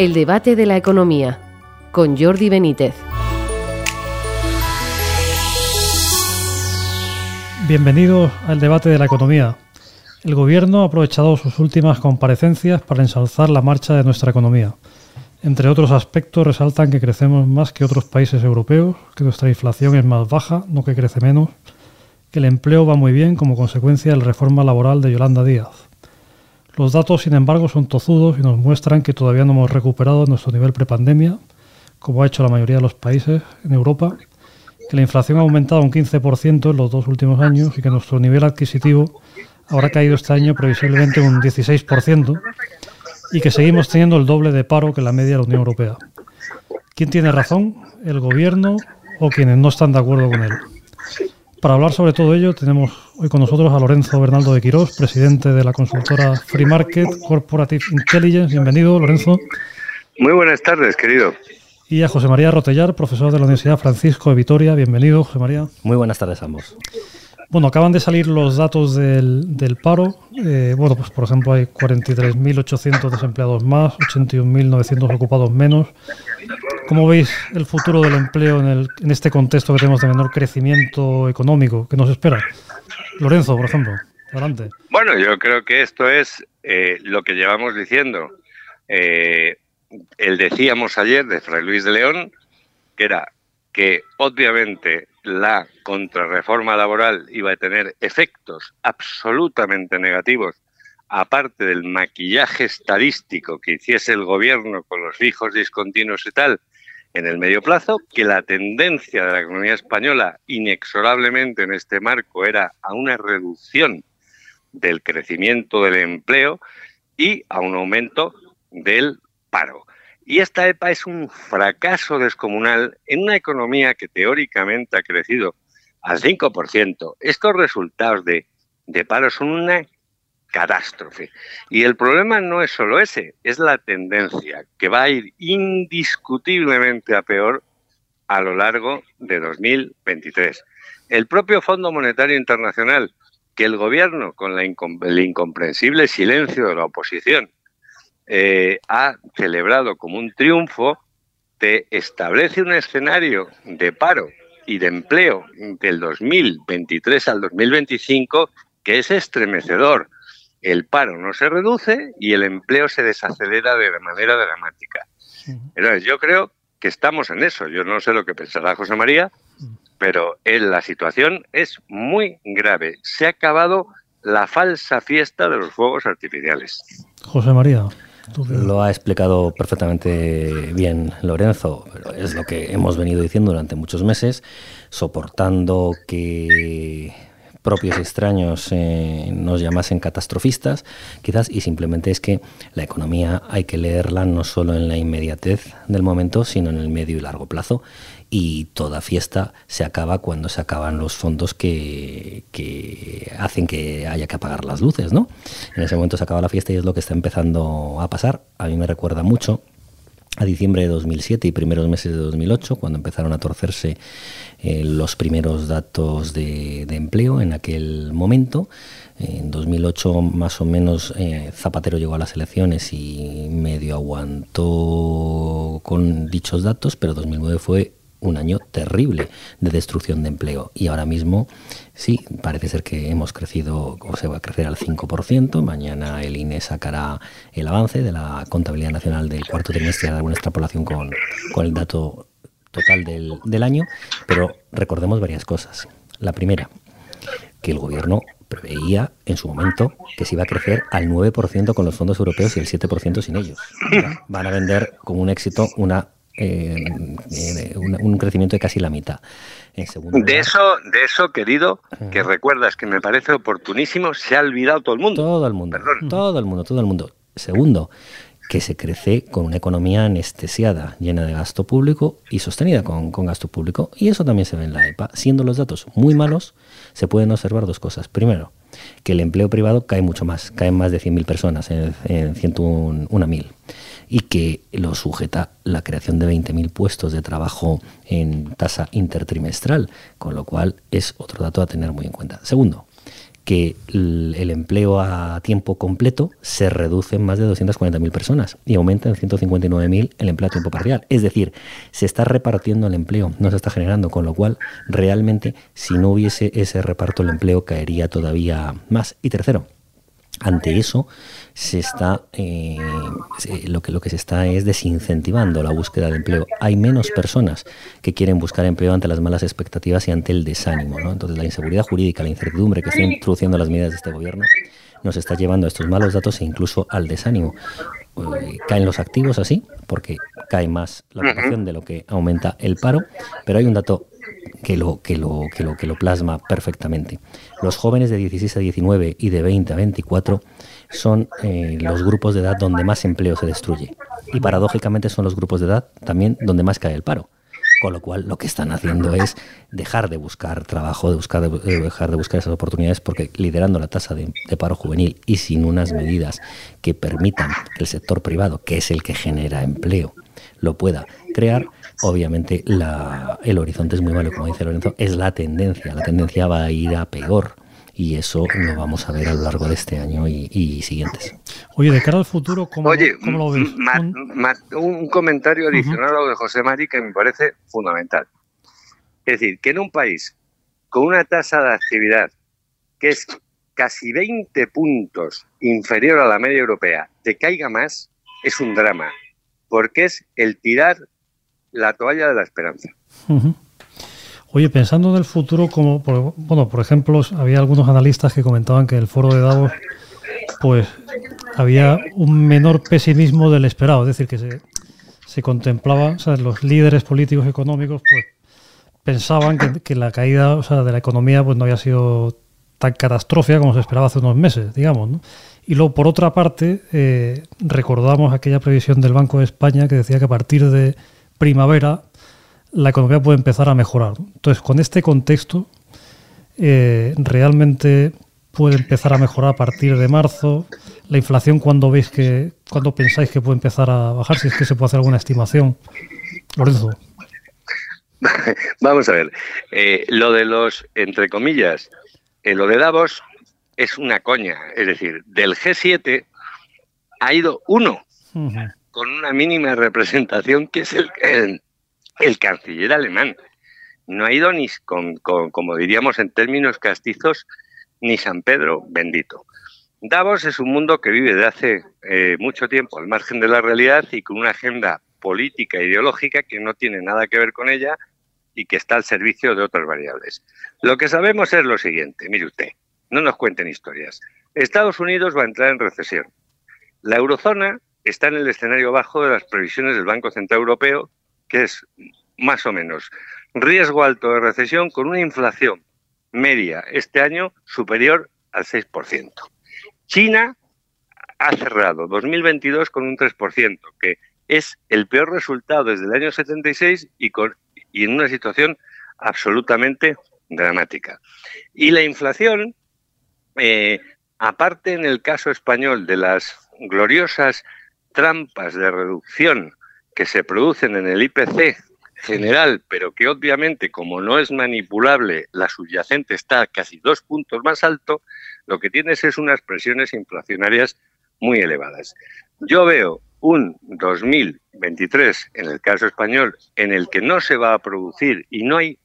El debate de la economía con Jordi Benítez. Bienvenidos al debate de la economía. El Gobierno ha aprovechado sus últimas comparecencias para ensalzar la marcha de nuestra economía. Entre otros aspectos resaltan que crecemos más que otros países europeos, que nuestra inflación es más baja, no que crece menos, que el empleo va muy bien como consecuencia de la reforma laboral de Yolanda Díaz. Los datos, sin embargo, son tozudos y nos muestran que todavía no hemos recuperado nuestro nivel prepandemia, como ha hecho la mayoría de los países en Europa, que la inflación ha aumentado un 15% en los dos últimos años y que nuestro nivel adquisitivo habrá caído este año previsiblemente un 16% y que seguimos teniendo el doble de paro que la media de la Unión Europea. ¿Quién tiene razón? ¿El gobierno o quienes no están de acuerdo con él? Para hablar sobre todo ello, tenemos hoy con nosotros a Lorenzo Bernaldo de Quirós, presidente de la consultora Free Market Corporative Intelligence. Bienvenido, Lorenzo. Muy buenas tardes, querido. Y a José María Rotellar, profesor de la Universidad Francisco de Vitoria. Bienvenido, José María. Muy buenas tardes a ambos. Bueno, acaban de salir los datos del, del paro. Eh, bueno, pues por ejemplo hay 43.800 desempleados más, 81.900 ocupados menos. ¿Cómo veis el futuro del empleo en, el, en este contexto que tenemos de menor crecimiento económico que nos espera? Lorenzo, por ejemplo, adelante. Bueno, yo creo que esto es eh, lo que llevamos diciendo. Eh, el decíamos ayer de Fray Luis de León, que era que obviamente la contrarreforma laboral iba a tener efectos absolutamente negativos, aparte del maquillaje estadístico que hiciese el gobierno con los fijos discontinuos y tal, en el medio plazo, que la tendencia de la economía española inexorablemente en este marco era a una reducción del crecimiento del empleo y a un aumento del paro. Y esta EPA es un fracaso descomunal en una economía que teóricamente ha crecido al 5%. Estos resultados de, de paro son una catástrofe. Y el problema no es solo ese, es la tendencia que va a ir indiscutiblemente a peor a lo largo de 2023. El propio Fondo Monetario Internacional, que el gobierno, con la el incomprensible silencio de la oposición, eh, ha celebrado como un triunfo, te establece un escenario de paro y de empleo del 2023 al 2025 que es estremecedor. El paro no se reduce y el empleo se desacelera de manera dramática. Entonces, yo creo que estamos en eso. Yo no sé lo que pensará José María, pero en la situación es muy grave. Se ha acabado la falsa fiesta de los fuegos artificiales. José María. Lo ha explicado perfectamente bien Lorenzo, es lo que hemos venido diciendo durante muchos meses, soportando que propios extraños eh, nos llamasen catastrofistas, quizás, y simplemente es que la economía hay que leerla no solo en la inmediatez del momento, sino en el medio y largo plazo y toda fiesta se acaba cuando se acaban los fondos que, hacen que haya que apagar las luces, ¿no? En ese momento se acaba la fiesta y es lo que está empezando a pasar. A mí me recuerda mucho a diciembre de 2007 y primeros meses de 2008, cuando empezaron a torcerse eh, los primeros datos de, empleo en aquel momento. En 2008 más o menos eh, Zapatero llegó a las elecciones y medio aguantó con dichos datos, pero 2009 fue un año terrible de destrucción de empleo. Y ahora mismo, sí, parece ser que hemos crecido, o se va a crecer al 5%. Mañana el INE sacará el avance de la contabilidad nacional del cuarto trimestre, hará una extrapolación con, con el dato total del, del año. Pero recordemos varias cosas. La primera, que el gobierno preveía en su momento que se iba a crecer al 9% con los fondos europeos y el 7% sin ellos. Van a vender con un éxito una eh, un, crecimiento de casi la mitad. de eso, de eso, querido, que recuerdas que me parece oportunísimo, se ha olvidado todo el mundo. Todo el mundo, todo el mundo, todo el mundo. Segundo, que se crece con una economía anestesiada, llena de gasto público y sostenida con, gasto público. Y eso también se ve en la EPA. Siendo los datos muy malos, se pueden observar dos cosas. Primero, que el empleo privado cae mucho más, caen más de 100.000 personas, en, en 101.000 y que lo sujeta la creación de 20.000 puestos de trabajo en tasa intertrimestral, con lo cual es otro dato a tener muy en cuenta. Segundo, que el, empleo a tiempo completo se reduce en más de 240.000 personas y aumenta en 159.000 el empleo a tiempo parcial. Es decir, se está repartiendo el empleo, no se está generando, con lo cual realmente si no hubiese ese reparto el empleo caería todavía más. Y tercero, ante eso se está eh, lo que lo que se está es desincentivando la búsqueda de empleo. Hay menos personas que quieren buscar empleo ante las malas expectativas y ante el desánimo. Entonces la inseguridad jurídica, la incertidumbre que están introduciendo las medidas de este gobierno nos está llevando a estos malos datos e incluso al desánimo. Eh, caen los activos así, porque cae más la ocupación de lo que aumenta el paro, pero hay un dato que lo, que lo, que lo, que lo plasma perfectamente. Los jóvenes de 16 a 19 y de 20 a 24 son eh, los grupos de edad donde más empleo se destruye. Y paradójicamente son los grupos de edad también donde más cae el paro. Con lo cual lo que están haciendo es dejar de buscar trabajo, de buscar, de, dejar de buscar esas oportunidades porque liderando la tasa de, de, paro juvenil y sin unas medidas que permitan que el sector privado, que es el que genera empleo, lo pueda crear, obviamente la, el horizonte es muy malo, como dice Lorenzo, es la tendencia, la tendencia va a ir a peor y eso lo vamos a ver a lo largo de este año y, siguientes. Oye, de cara al futuro, ¿cómo, lo ves? un comentario adicional a lo de José Mari que me parece fundamental. Es decir, que en un país con una tasa de actividad que es casi 20 puntos inferior a la media europea, te caiga más, es un drama, porque es el tirar la toalla de la esperanza. Oye, pensando en el futuro, como por, bueno, por ejemplo, había algunos analistas que comentaban que el foro de Davos, pues había un menor pesimismo del esperado, es decir, que se, se contemplaba, o sea, los líderes políticos económicos, pues pensaban que, la caída o sea, de la economía pues no había sido tan catastrófica como se esperaba hace unos meses, digamos, ¿no? Y luego, por otra parte, eh, recordamos aquella previsión del Banco de España que decía que a partir de primavera la economía puede empezar a mejorar. Entonces, con este contexto, eh, realmente puede empezar a mejorar a partir de marzo. La inflación, cuando veis que, cuando pensáis que puede empezar a bajar, si es que se puede hacer alguna estimación. Lorenzo. Vamos a ver. Eh, lo de los, entre comillas, lo de Davos es una coña. Es decir, del G7 ha ido uno con una mínima representación que es el, el, el canciller alemán. No ha ido ni con, como diríamos en términos castizos, ni San Pedro bendito. Davos es un mundo que vive de hace eh, mucho tiempo al margen de la realidad y con una agenda política e ideológica que no tiene nada que ver con ella y que está al servicio de otras variables. Lo que sabemos es lo siguiente, mire usted, no nos cuenten historias. Estados Unidos va a entrar en recesión. La eurozona está en el escenario bajo de las previsiones del Banco Central Europeo que es más o menos riesgo alto de recesión con una inflación media este año superior al 6%. China ha cerrado 2022 con un 3%, que es el peor resultado desde el año 76 y, con, y en una situación absolutamente dramática. Y la inflación, eh, aparte en el caso español de las gloriosas trampas de reducción que se producen en el IPC general, pero que obviamente como no es manipulable, la subyacente está casi dos puntos más alto, lo que tienes es unas presiones inflacionarias muy elevadas. Yo veo un 2023, en el caso español, en el que no se va a producir y no hay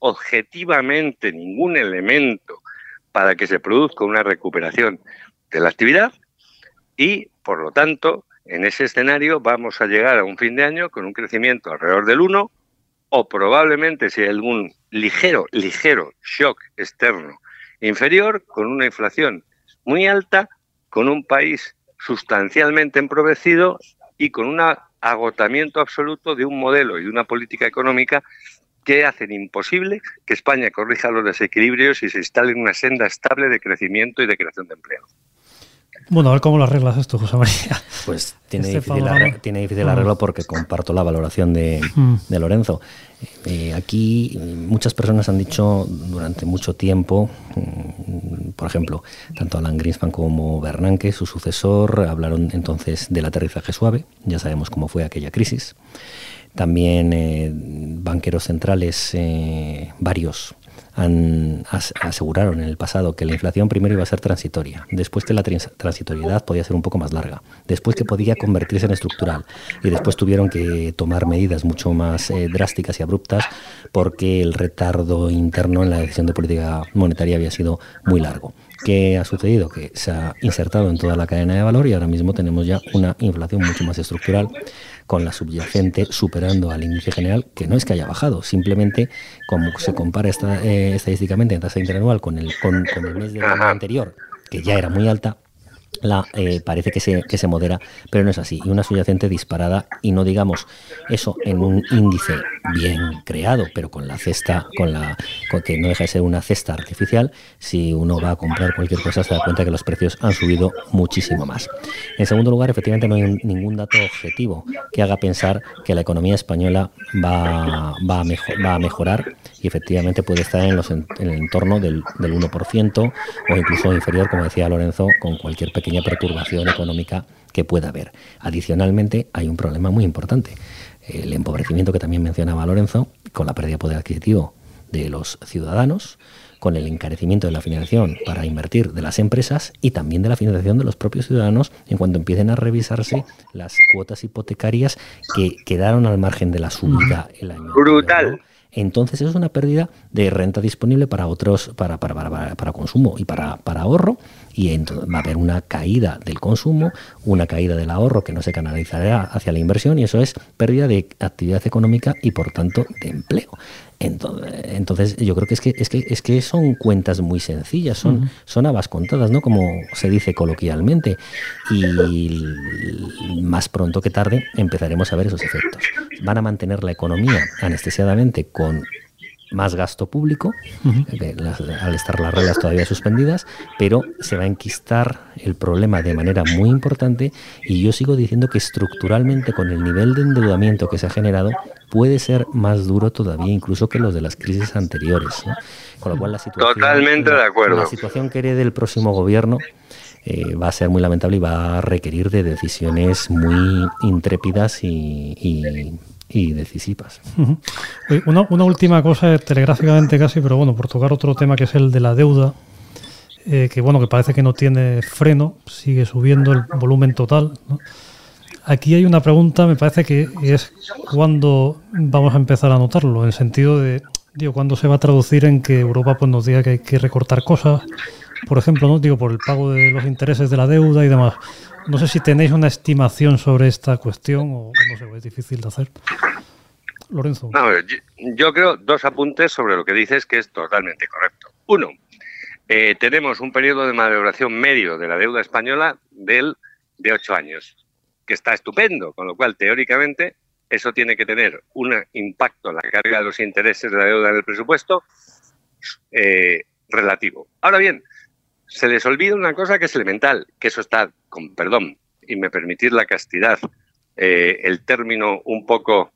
objetivamente ningún elemento para que se produzca una recuperación de la actividad y, por lo tanto, en ese escenario vamos a llegar a un fin de año con un crecimiento alrededor del 1 o probablemente si hay algún ligero, ligero shock externo inferior, con una inflación muy alta, con un país sustancialmente empobrecido y con un agotamiento absoluto de un modelo y de una política económica que hacen imposible que España corrija los desequilibrios y se instale en una senda estable de crecimiento y de creación de empleo. Bueno, a ver cómo lo arreglas esto, José María. Pues tiene, este difícil, arreglo, tiene difícil arreglo porque comparto la valoración de, mm. Lorenzo. Eh, aquí muchas personas han dicho durante mucho tiempo, mm, por ejemplo, tanto Alan Greenspan como Bernanke, su sucesor, hablaron entonces del aterrizaje suave. Ya sabemos cómo fue aquella crisis. También eh, banqueros centrales, eh, varios, aseguraron en el pasado que la inflación primero iba a ser transitoria, después que la transitoriedad podía ser un poco más larga, después que podía convertirse en estructural y después tuvieron que tomar medidas mucho más eh, drásticas y abruptas porque el retardo interno en la decisión de política monetaria había sido muy largo. ¿Qué ha sucedido? Que se ha insertado en toda la cadena de valor y ahora mismo tenemos ya una inflación mucho más estructural con la subyacente superando al índice general, que no es que haya bajado, simplemente como se compara esta, eh, estadísticamente en tasa interanual con el, con, con el mes del año anterior, que ya era muy alta, la, eh, parece que se, que se modera, pero no es así. Y una subyacente disparada, y no digamos eso en un índice bien creado, pero con la cesta, con la que no deja de ser una cesta artificial, si uno va a comprar cualquier cosa se da cuenta que los precios han subido muchísimo más. En segundo lugar, efectivamente no hay ningún dato objetivo que haga pensar que la economía española va, va, a, va a mejorar y efectivamente puede estar en el entorno del, del 1% o incluso inferior, como decía Lorenzo, con cualquier pequeña perturbación económica que pueda haber. Adicionalmente, hay un problema muy importante, el empobrecimiento que también mencionaba Lorenzo, con la pérdida de poder adquisitivo de los ciudadanos, con el encarecimiento de la financiación para invertir de las empresas y también de la financiación de los propios ciudadanos en cuanto empiecen a revisarse las cuotas hipotecarias que quedaron al margen de la subida el año. Brutal entonces es una pérdida de renta disponible para otros, para, para, para, para consumo y para, para ahorro, y entonces va a haber una caída del consumo, una caída del ahorro que no se canalizará hacia la inversión, y eso es pérdida de actividad económica y por tanto de empleo. Entonces, yo creo que es que es que es que son cuentas muy sencillas, son son habas contadas, ¿no? Como se dice coloquialmente y más pronto que tarde empezaremos a ver esos efectos. Van a mantener la economía anestesiadamente con más gasto público, eh, al estar las reglas todavía suspendidas, pero se va a enquistar el problema de manera muy importante y yo sigo diciendo que estructuralmente con el nivel de endeudamiento que se ha generado puede ser más duro todavía incluso que los de las crisis anteriores. Con lo cual la situación, Totalmente de acuerdo. La situación que herede el próximo gobierno eh, va a ser muy lamentable y va a requerir de decisiones muy intrépidas y, y y decisivas. una, última cosa, telegráficamente casi, pero bueno, por tocar otro tema que es el de la deuda, eh, que bueno, que parece que no tiene freno, sigue subiendo el volumen total. Aquí hay una pregunta, me parece que es cuándo vamos a empezar a notarlo, en el sentido de, digo, cuándo se va a traducir en que Europa pues, nos diga que hay que recortar cosas, por ejemplo, no digo por el pago de los intereses de la deuda y demás. No sé si tenéis una estimación sobre esta cuestión o no sé, es difícil de hacer. Lorenzo. yo, creo dos apuntes sobre lo que dices que es totalmente correcto. Uno, eh, tenemos un periodo de maduración medio de la deuda española del, de ocho años, que está estupendo, con lo cual teóricamente eso tiene que tener un impacto en la carga de los intereses de la deuda en el presupuesto eh, relativo. Ahora bien, se les olvida una cosa que es elemental, que eso está, con perdón, y me permitir la castidad, eh, el término un poco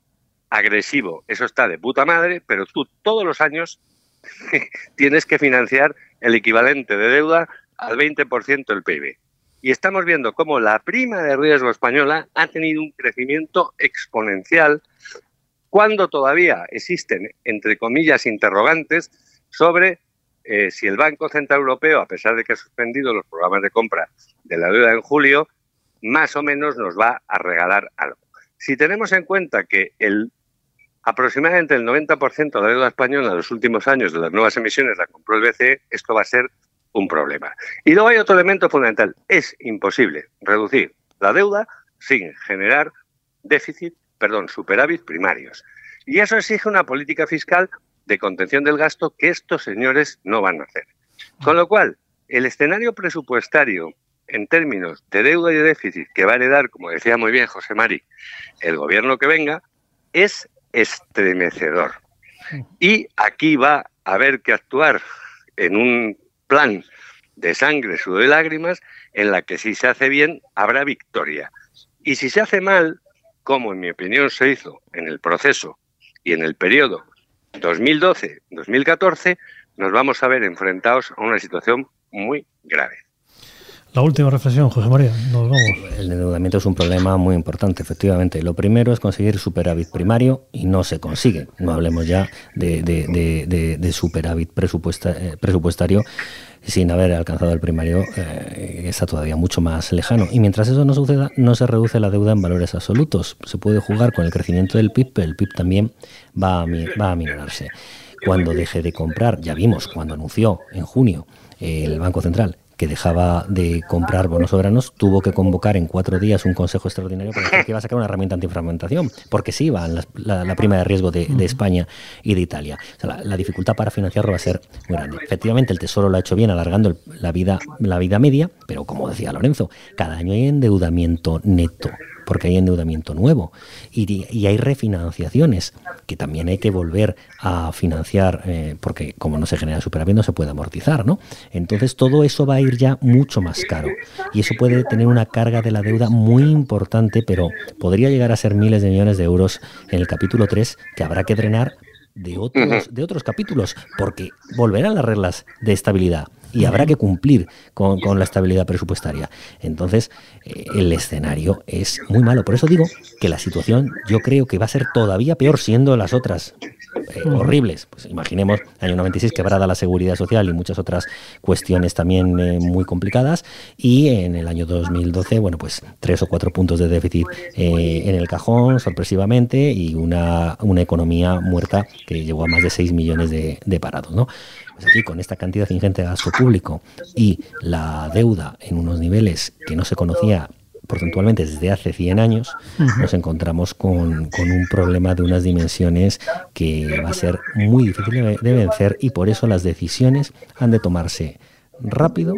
agresivo, eso está de puta madre, pero tú todos los años tienes que financiar el equivalente de deuda al 20% del PIB. Y estamos viendo cómo la prima de riesgo española ha tenido un crecimiento exponencial cuando todavía existen, entre comillas, interrogantes sobre eh, si el Banco Central Europeo, a pesar de que ha suspendido los programas de compra de la deuda en julio, más o menos nos va a regalar algo. Si tenemos en cuenta que el aproximadamente el 90% de la deuda española en los últimos años de las nuevas emisiones la compró el BCE, esto va a ser un problema. Y luego hay otro elemento fundamental. Es imposible reducir la deuda sin generar déficit, perdón, superávit primarios. Y eso exige una política fiscal de contención del gasto que estos señores no van a hacer. Con lo cual, el escenario presupuestario en términos de deuda y de déficit que va a heredar, como decía muy bien José Mari, el gobierno que venga, es estremecedor. Y aquí va a haber que actuar en un plan de sangre, sudor y lágrimas, en la que si se hace bien, habrá victoria. Y si se hace mal, como en mi opinión se hizo en el proceso y en el periodo 2012-2014, nos vamos a ver enfrentados a una situación muy grave. La última reflexión, José María, nos vamos. El endeudamiento es un problema muy importante, efectivamente. Lo primero es conseguir superávit primario y no se consigue. No hablemos ya de, superávit eh, presupuestario sin haber alcanzado el primario eh, está todavía mucho más lejano. Y mientras eso no suceda, no se reduce la deuda en valores absolutos. Se puede jugar con el crecimiento del PIB, pero el PIB también va a, va a minorarse. Cuando deje de comprar, ya vimos cuando anunció en junio el Banco Central que dejaba de comprar bonos soberanos, tuvo que convocar en cuatro días un consejo extraordinario para decir que iba a sacar una herramienta antifragmentación, porque sí iba la, la, prima de riesgo de, España y de Italia. la, dificultad para financiarlo va a ser muy grande. Efectivamente, el Tesoro lo ha hecho bien alargando la, vida, la vida media, pero como decía Lorenzo, cada año hay endeudamiento neto porque hay endeudamiento nuevo. Y, hay refinanciaciones que también hay que volver a financiar eh, porque como no se genera superávit no se puede amortizar, ¿no? Entonces todo eso va a ir ya mucho más caro. Y eso puede tener una carga de la deuda muy importante, pero podría llegar a ser miles de millones de euros en el capítulo 3 que habrá que drenar de otros, de otros capítulos, porque volverán las reglas de estabilidad y habrá que cumplir con, la estabilidad presupuestaria. Entonces, eh, el escenario es muy malo. Por eso digo que la situación yo creo que va a ser todavía peor siendo las otras eh, horribles. Pues imaginemos, año 96 quebrada la seguridad social y muchas otras cuestiones también eh, muy complicadas. Y en el año 2012, bueno, pues tres o cuatro puntos de déficit en el cajón, sorpresivamente, y una, una economía muerta que llegó a más de 6 millones de, de parados, ¿no? Pues aquí, con esta cantidad ingente de gasto público y la deuda en unos niveles que no se conocía porcentualmente desde hace 100 años, nos encontramos con, un problema de unas dimensiones que va a ser muy difícil de vencer y por eso las decisiones han de tomarse rápido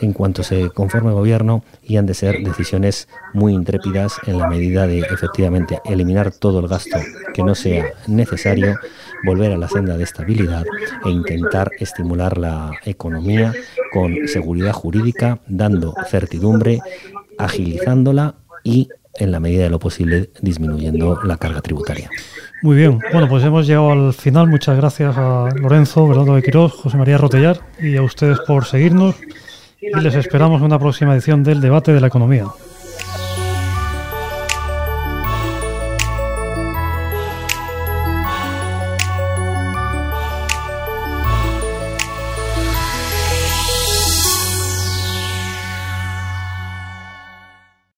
en cuanto se conforme el gobierno y han de ser decisiones muy intrépidas en la medida de efectivamente eliminar todo el gasto que no sea necesario, volver a la senda de estabilidad e intentar estimular la economía con seguridad jurídica, dando certidumbre, agilizándola y en la medida de lo posible disminuyendo la carga tributaria. Muy bien, bueno, pues hemos llegado al final. Muchas gracias a Lorenzo, Bernardo de Quirós, José María Rotellar y a ustedes por seguirnos y les esperamos en una próxima edición del debate de la economía.